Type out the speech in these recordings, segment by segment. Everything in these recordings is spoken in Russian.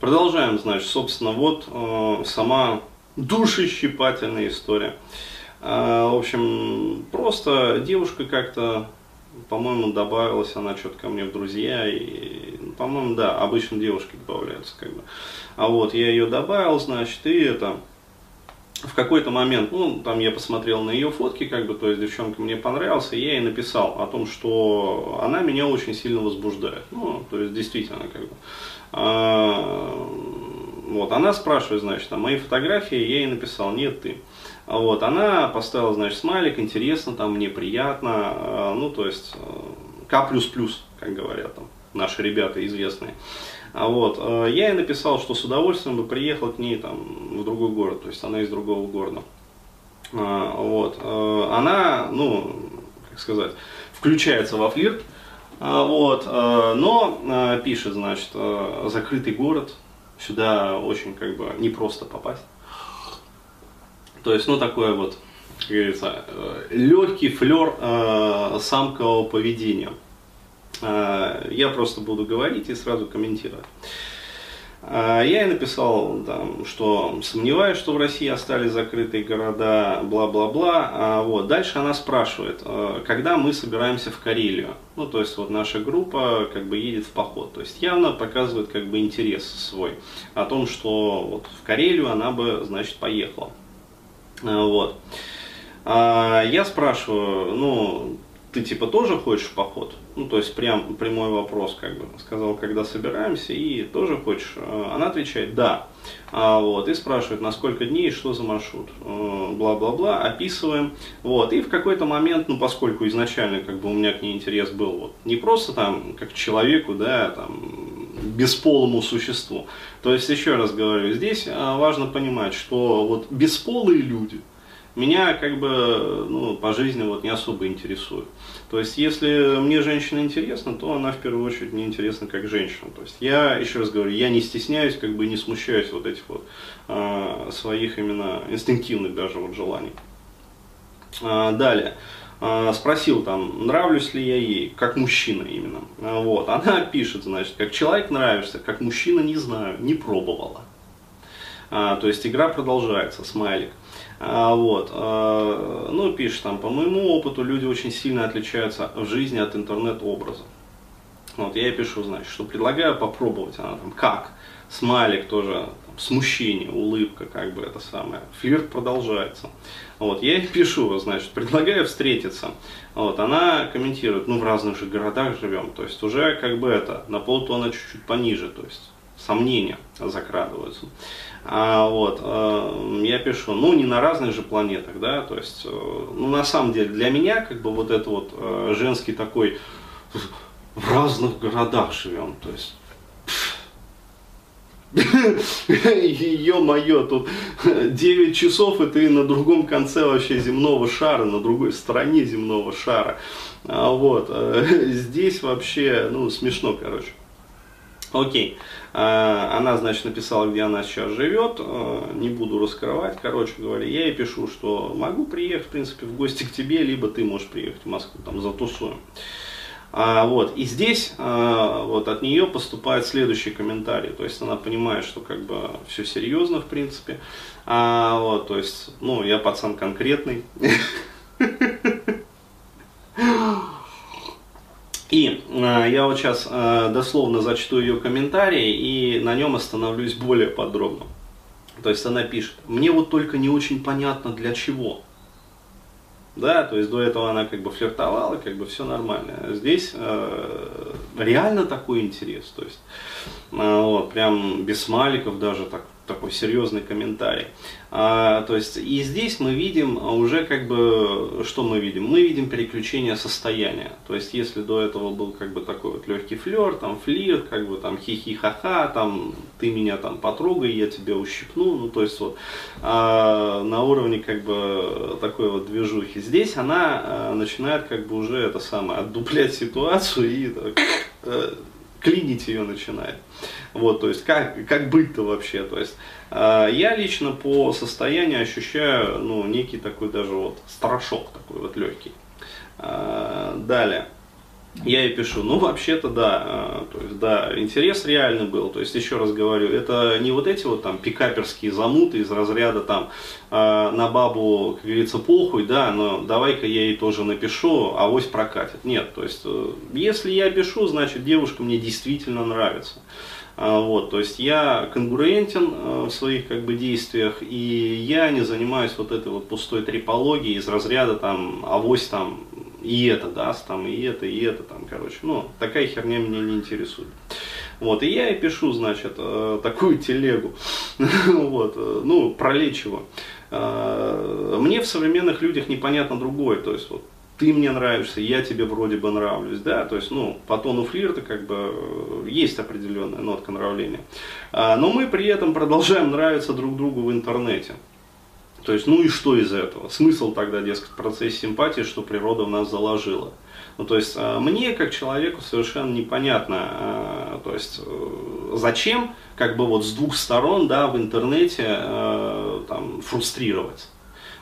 Продолжаем, значит, собственно, вот э, сама душещипательная история. Э, в общем, просто девушка как-то, по-моему, добавилась она что-то ко мне в друзья. И, ну, по-моему, да, обычно девушки добавляются как бы. А вот я ее добавил, значит, и это в какой-то момент, ну, там я посмотрел на ее фотки, как бы, то есть девчонка мне понравился, и я ей написал о том, что она меня очень сильно возбуждает. Ну, то есть действительно, как бы. А, вот, она спрашивает, значит, а мои фотографии, я ей написал, нет, ты. Вот, она поставила, значит, смайлик, интересно, там, мне приятно, а, ну, то есть, э, К++, как говорят там наши ребята известные. А вот, э, я ей написал, что с удовольствием бы приехал к ней там, в другой город, то есть она из другого города. А, вот, э, она, ну, как сказать, включается во флирт, вот, но пишет, значит, закрытый город, сюда очень как бы непросто попасть. То есть, ну, такое вот, как говорится, легкий флер самкового поведения. А, я просто буду говорить и сразу комментировать. А, я ей написал, там, что сомневаюсь, что в России остались закрытые города, бла-бла-бла. А вот. Дальше она спрашивает, когда мы собираемся в Карелию. Ну, то есть, вот наша группа как бы едет в поход. То есть, явно показывает как бы интерес свой о том, что вот в Карелию она бы, значит, поехала. Вот. Я спрашиваю, ну, ты типа тоже хочешь поход? Ну, то есть прям прямой вопрос, как бы, сказал, когда собираемся, и тоже хочешь? А, она отвечает, да. А, вот, и спрашивает, на сколько дней, что за маршрут, а, бла-бла-бла, описываем. Вот, и в какой-то момент, ну, поскольку изначально, как бы, у меня к ней интерес был, вот, не просто там, как человеку, да, там, бесполому существу. То есть, еще раз говорю, здесь а, важно понимать, что вот бесполые люди, меня как бы ну, по жизни вот не особо интересует. То есть, если мне женщина интересна, то она в первую очередь мне интересна как женщина. То есть, я, еще раз говорю, я не стесняюсь, как бы не смущаюсь вот этих вот э, своих именно инстинктивных даже вот желаний. А, далее. А, спросил там, нравлюсь ли я ей, как мужчина именно. А, вот. Она пишет, значит, как человек нравишься, как мужчина не знаю, не пробовала. А, то есть игра продолжается, смайлик. А, вот. А, ну, пишет там, по моему опыту, люди очень сильно отличаются в жизни от интернет-образа. Вот, я ей пишу, значит, что предлагаю попробовать. Она там, как? Смайлик тоже, там, смущение, улыбка, как бы это самое. Флирт продолжается. Вот, я ей пишу, значит, предлагаю встретиться. Вот, она комментирует, ну, в разных же городах живем. То есть, уже как бы это, на полтона чуть-чуть пониже. То есть, сомнения закрадываются. А, вот, э, я пишу, ну не на разных же планетах, да, то есть, э, ну на самом деле для меня как бы вот это вот э, женский такой в разных городах живем, то есть Ё-моё, тут 9 часов, и ты на другом конце вообще земного шара, на другой стороне земного шара. А вот, здесь вообще, ну, смешно, короче. Окей. А, она, значит, написала, где она сейчас живет. А, не буду раскрывать. Короче говоря, я ей пишу, что могу приехать, в принципе, в гости к тебе, либо ты можешь приехать в Москву, там, затусуем. А, вот. И здесь а, вот от нее поступает следующий комментарий. То есть она понимает, что как бы все серьезно, в принципе. А, вот, то есть, ну, я пацан конкретный. И э, я вот сейчас э, дословно зачту ее комментарий и на нем остановлюсь более подробно. То есть она пишет, мне вот только не очень понятно для чего. Да, то есть до этого она как бы флиртовала, как бы все нормально. Здесь э, реально такой интерес, то есть э, вот прям без смайликов даже так такой серьезный комментарий. А, то есть и здесь мы видим уже как бы, что мы видим? Мы видим переключение состояния. То есть если до этого был как бы такой вот легкий флер, там флирт, как бы там хихи-ха-ха, там ты меня там потрогай, я тебя ущипну, ну то есть вот а, на уровне как бы такой вот движухи. Здесь она а, начинает как бы уже это самое, отдуплять ситуацию и так, а, клинить ее начинает. Вот, то есть как, как быть-то вообще, то есть э, я лично по состоянию ощущаю, ну, некий такой даже вот страшок такой вот легкий. Э, далее. Я ей пишу, ну вообще-то да, а, то есть да, интерес реальный был, то есть еще раз говорю, это не вот эти вот там пикаперские замуты из разряда там э, на бабу, как говорится, похуй, да, но давай-ка я ей тоже напишу, а авось прокатит. Нет, то есть э, если я пишу, значит девушка мне действительно нравится. А, вот, то есть я конгруентен э, в своих как бы действиях, и я не занимаюсь вот этой вот пустой трипологией из разряда там авось там и это даст, там, и это, и это, там, короче, ну, такая херня меня не интересует. Вот, и я и пишу, значит, э, такую телегу, вот, э, ну, пролечь его. Э, мне в современных людях непонятно другое, то есть, вот, ты мне нравишься, я тебе вроде бы нравлюсь, да, то есть, ну, по тону флирта как бы есть определенная нотка нравления. Но мы при этом продолжаем нравиться друг другу в интернете. То есть, ну и что из этого? Смысл тогда, дескать, в процессе симпатии, что природа в нас заложила. Ну, то есть, а, мне, как человеку, совершенно непонятно, а, то есть, э, зачем, как бы вот с двух сторон, да, в интернете, э, там, фрустрировать.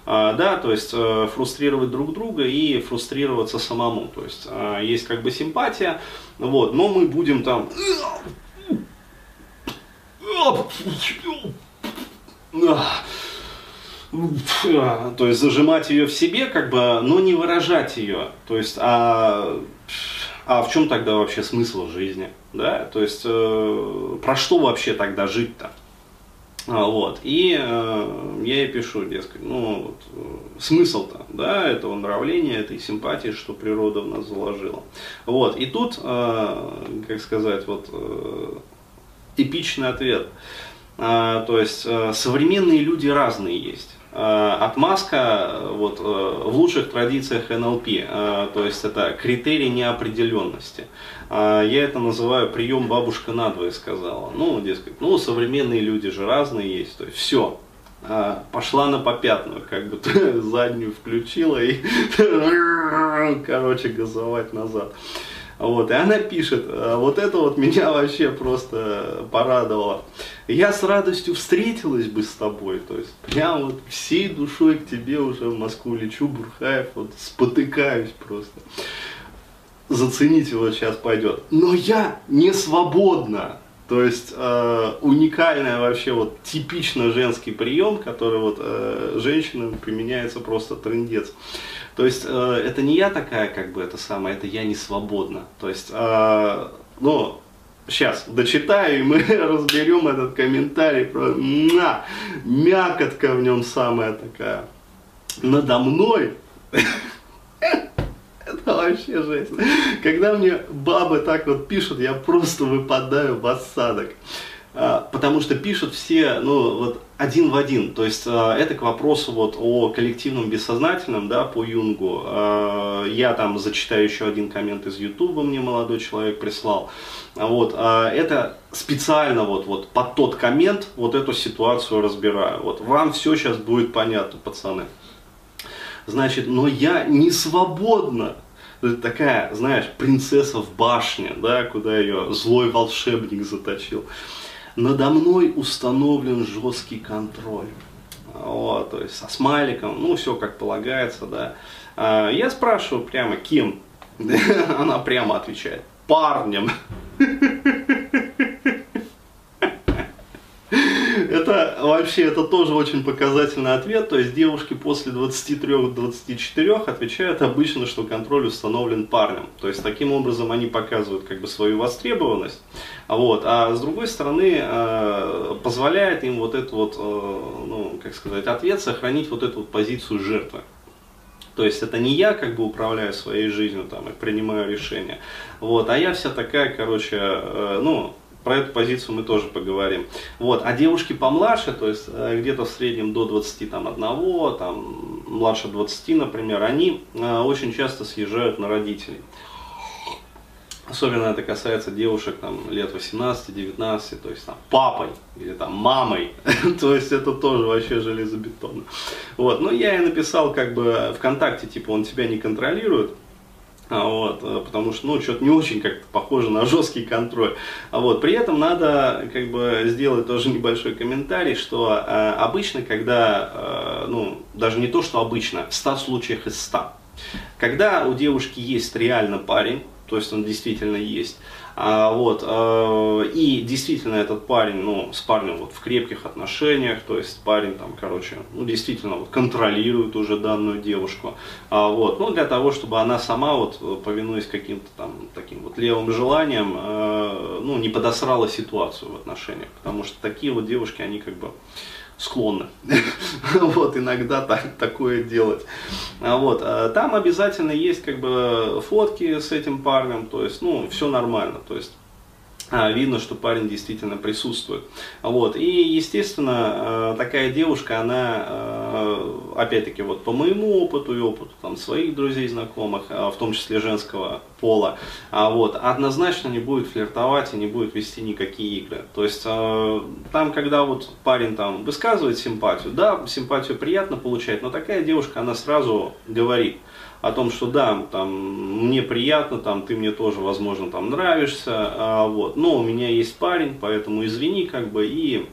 А, да, то есть э, фрустрировать друг друга и фрустрироваться самому. То есть есть как бы симпатия, вот, но мы будем там то есть зажимать ее в себе, как бы, но не выражать ее. То есть, а, а в чем тогда вообще смысл жизни? Да? То есть, э, про что вообще тогда жить-то? А, вот. И э, я ей пишу, дескать, ну, вот, э, смысл-то, да, этого нравления, этой симпатии, что природа в нас заложила. Вот. И тут, э, как сказать, вот, э, эпичный ответ. Э, то есть, э, современные люди разные есть. Э, отмазка вот, э, в лучших традициях НЛП, э, то есть это критерий неопределенности. Я это называю прием бабушка надвое сказала. Ну, дескать, ну, современные люди же разные есть, то есть все, пошла на попятную, как бы заднюю включила и, короче, газовать назад. Вот, и она пишет, вот это вот меня вообще просто порадовало. Я с радостью встретилась бы с тобой, то есть прям вот всей душой к тебе уже в Москву лечу, Бурхаев, вот спотыкаюсь просто. Зацените, вот сейчас пойдет. Но я не свободна. То есть э, уникальный вообще вот типично женский прием, который вот э, женщинам применяется просто трендец. То есть э, это не я такая, как бы это самое, это я не свободна. То есть, э, ну, сейчас дочитаю, и мы разберем этот комментарий. Про... На, мякотка в нем самая такая. Надо мной. Это вообще жесть. Когда мне бабы так вот пишут, я просто выпадаю в осадок. А, потому что пишут все, ну, вот один в один. То есть а, это к вопросу вот о коллективном бессознательном, да, по Юнгу. А, я там зачитаю еще один коммент из Ютуба, мне молодой человек прислал. Вот, это специально вот, вот под тот коммент вот эту ситуацию разбираю. Вот вам все сейчас будет понятно, пацаны. Значит, но я не свободна. Такая, знаешь, принцесса в башне, да, куда ее злой волшебник заточил надо мной установлен жесткий контроль. Вот, то есть со смайликом, ну все как полагается, да. А, я спрашиваю прямо, кем? Она прямо отвечает, парнем. Это вообще, это тоже очень показательный ответ. То есть девушки после 23-24 отвечают обычно, что контроль установлен парнем. То есть таким образом они показывают как бы свою востребованность. Вот. А с другой стороны, э, позволяет им вот этот вот, э, ну, как сказать, ответ сохранить вот эту вот позицию жертвы. То есть это не я как бы управляю своей жизнью там и принимаю решения, вот, а я вся такая, короче, э, ну, про эту позицию мы тоже поговорим. Вот. А девушки помладше, то есть э, где-то в среднем до 21, там, младше 20, например, они э, очень часто съезжают на родителей. Особенно это касается девушек там, лет 18-19, то есть там, папой или там, мамой. то есть это тоже вообще железобетонно. Вот. Но я и написал как бы ВКонтакте, типа он тебя не контролирует, а вот, э, потому что, ну, что-то не очень как-то похоже на жесткий контроль. А вот, при этом надо, как бы, сделать тоже небольшой комментарий, что э, обычно, когда, э, ну, даже не то, что обычно, в 100 случаях из 100, когда у девушки есть реально парень, то есть он действительно есть. А, вот, а, и действительно этот парень, ну, с парнем вот в крепких отношениях, то есть парень там, короче, ну, действительно вот контролирует уже данную девушку, а, вот, ну, для того, чтобы она сама вот, повинуясь каким-то там таким вот левым желаниям, а, ну, не подосрала ситуацию в отношениях, потому что такие вот девушки, они как бы, склонны вот иногда так, такое делать. А вот, а там обязательно есть как бы фотки с этим парнем, то есть, ну, все нормально, то есть видно, что парень действительно присутствует. Вот. И, естественно, э, такая девушка, она, э, опять-таки, вот по моему опыту и опыту там, своих друзей, знакомых, а, в том числе женского пола, а вот, однозначно не будет флиртовать и не будет вести никакие игры. То есть, там, когда вот парень там высказывает симпатию, да, симпатию приятно получать, но такая девушка, она сразу говорит – о том, что да, там, мне приятно, там, ты мне тоже, возможно, там нравишься, а, вот, но у меня есть парень, поэтому извини, как бы, и,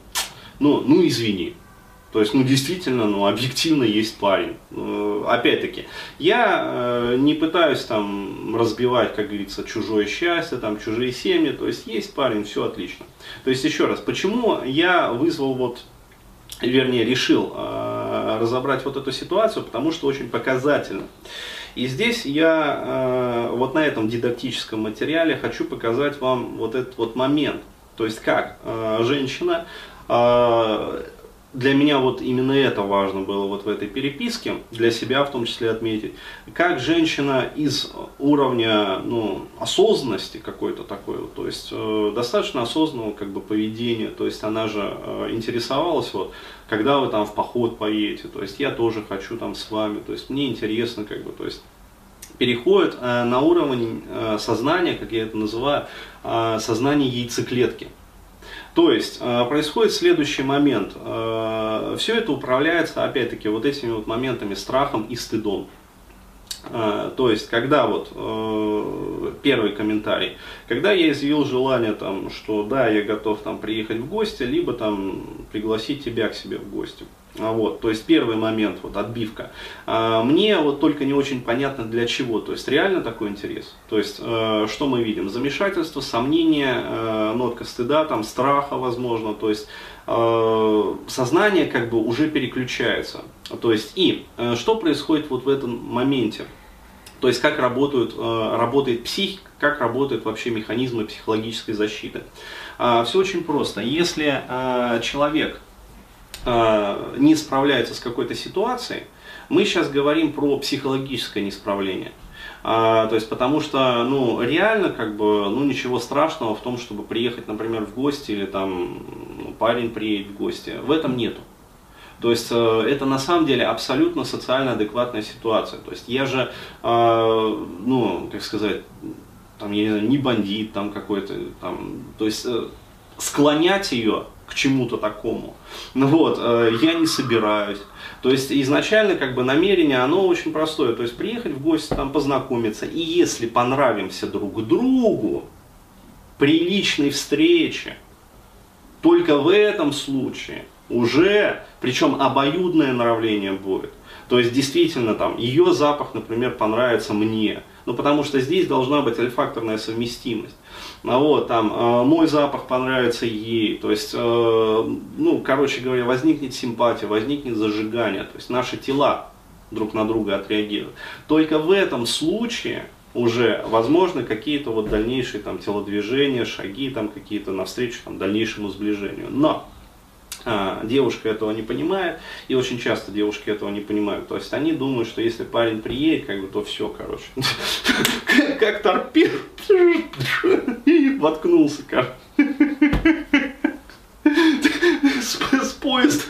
ну, ну, извини. То есть, ну, действительно, ну, объективно есть парень. Э, опять-таки, я э, не пытаюсь там разбивать, как говорится, чужое счастье, там, чужие семьи, то есть, есть парень, все отлично. То есть, еще раз, почему я вызвал вот вернее, решил э, разобрать вот эту ситуацию, потому что очень показательно. И здесь я э, вот на этом дидактическом материале хочу показать вам вот этот вот момент. То есть как э, женщина э, для меня вот именно это важно было вот в этой переписке, для себя в том числе отметить, как женщина из уровня ну, осознанности какой-то такой, то есть э, достаточно осознанного как бы поведения, то есть она же э, интересовалась вот, когда вы там в поход поедете, то есть я тоже хочу там с вами, то есть мне интересно как бы, то есть переходит э, на уровень э, сознания, как я это называю, э, сознание яйцеклетки. То есть э, происходит следующий момент. Э, Все это управляется, опять-таки, вот этими вот моментами страхом и стыдом. Э, то есть, когда вот первый комментарий, когда я изъявил желание, там, что да, я готов там приехать в гости, либо там пригласить тебя к себе в гости. А, вот, то есть первый момент, вот отбивка. А, мне вот только не очень понятно для чего, то есть реально такой интерес. То есть э, что мы видим? Замешательство, сомнение, э, нотка стыда, там страха возможно, то есть э, сознание как бы уже переключается. То есть и что происходит вот в этом моменте? То есть как работают, работает психика, как работают вообще механизмы психологической защиты. А, Все очень просто. Если человек не справляется с какой-то ситуацией, мы сейчас говорим про психологическое несправление. А, то есть, потому что, ну, реально, как бы, ну, ничего страшного в том, чтобы приехать, например, в гости, или там ну, парень приедет в гости. В этом нету. То есть, э, это на самом деле абсолютно социально адекватная ситуация. То есть, я же, э, ну, как сказать, там, я не знаю, не бандит там какой-то, там, то есть, э, склонять ее к чему-то такому. Ну вот, э, я не собираюсь. То есть изначально как бы намерение, оно очень простое. То есть приехать в гости, там познакомиться. И если понравимся друг другу, при личной встрече, только в этом случае уже, причем обоюдное нравление будет. То есть действительно там ее запах, например, понравится мне. Ну потому что здесь должна быть альфакторная совместимость. А вот, там, э, мой запах понравится ей, то есть, э, ну, короче говоря, возникнет симпатия, возникнет зажигание, то есть наши тела друг на друга отреагируют. Только в этом случае уже возможны какие-то вот дальнейшие там телодвижения, шаги там какие-то навстречу там дальнейшему сближению. Но а, девушка этого не понимает, и очень часто девушки этого не понимают. То есть они думают, что если парень приедет, как бы, то все, короче. Как торпед. И воткнулся, короче. С поезд.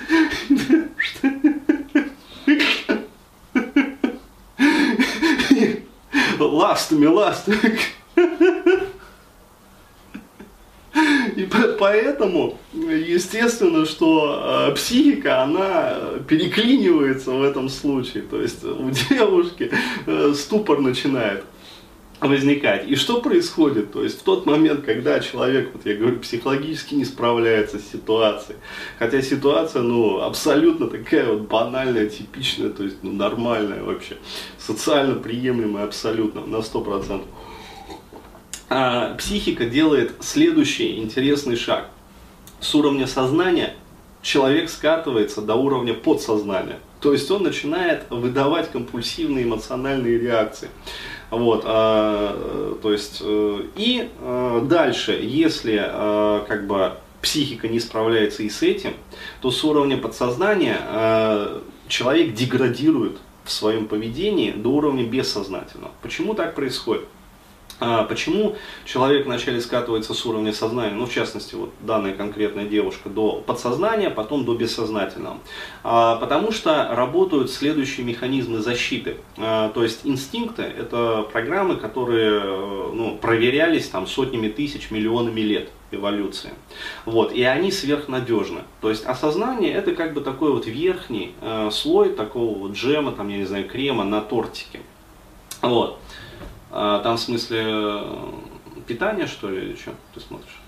Ластами, ластами. И поэтому, естественно, что э, психика, она переклинивается в этом случае. То есть у девушки э, ступор начинает возникать. И что происходит? То есть в тот момент, когда человек, вот я говорю, психологически не справляется с ситуацией, хотя ситуация, ну, абсолютно такая вот банальная, типичная, то есть, ну, нормальная вообще, социально приемлемая абсолютно, на 100%. А, психика делает следующий интересный шаг. С уровня сознания человек скатывается до уровня подсознания. То есть он начинает выдавать компульсивные эмоциональные реакции. Вот, а, то есть, э, и а, дальше, если а, как бы психика не справляется и с этим, то с уровня подсознания а, человек деградирует в своем поведении до уровня бессознательного. Почему так происходит? А почему человек вначале скатывается с уровня сознания, ну в частности вот данная конкретная девушка, до подсознания, потом до бессознательного? А, потому что работают следующие механизмы защиты. А, то есть инстинкты это программы, которые ну, проверялись там сотнями тысяч, миллионами лет эволюции. Вот, и они сверхнадежны. То есть осознание это как бы такой вот верхний э, слой такого вот джема, там, я не знаю, крема на тортике. Вот. А, там в смысле э, питания, что ли, или что ты смотришь?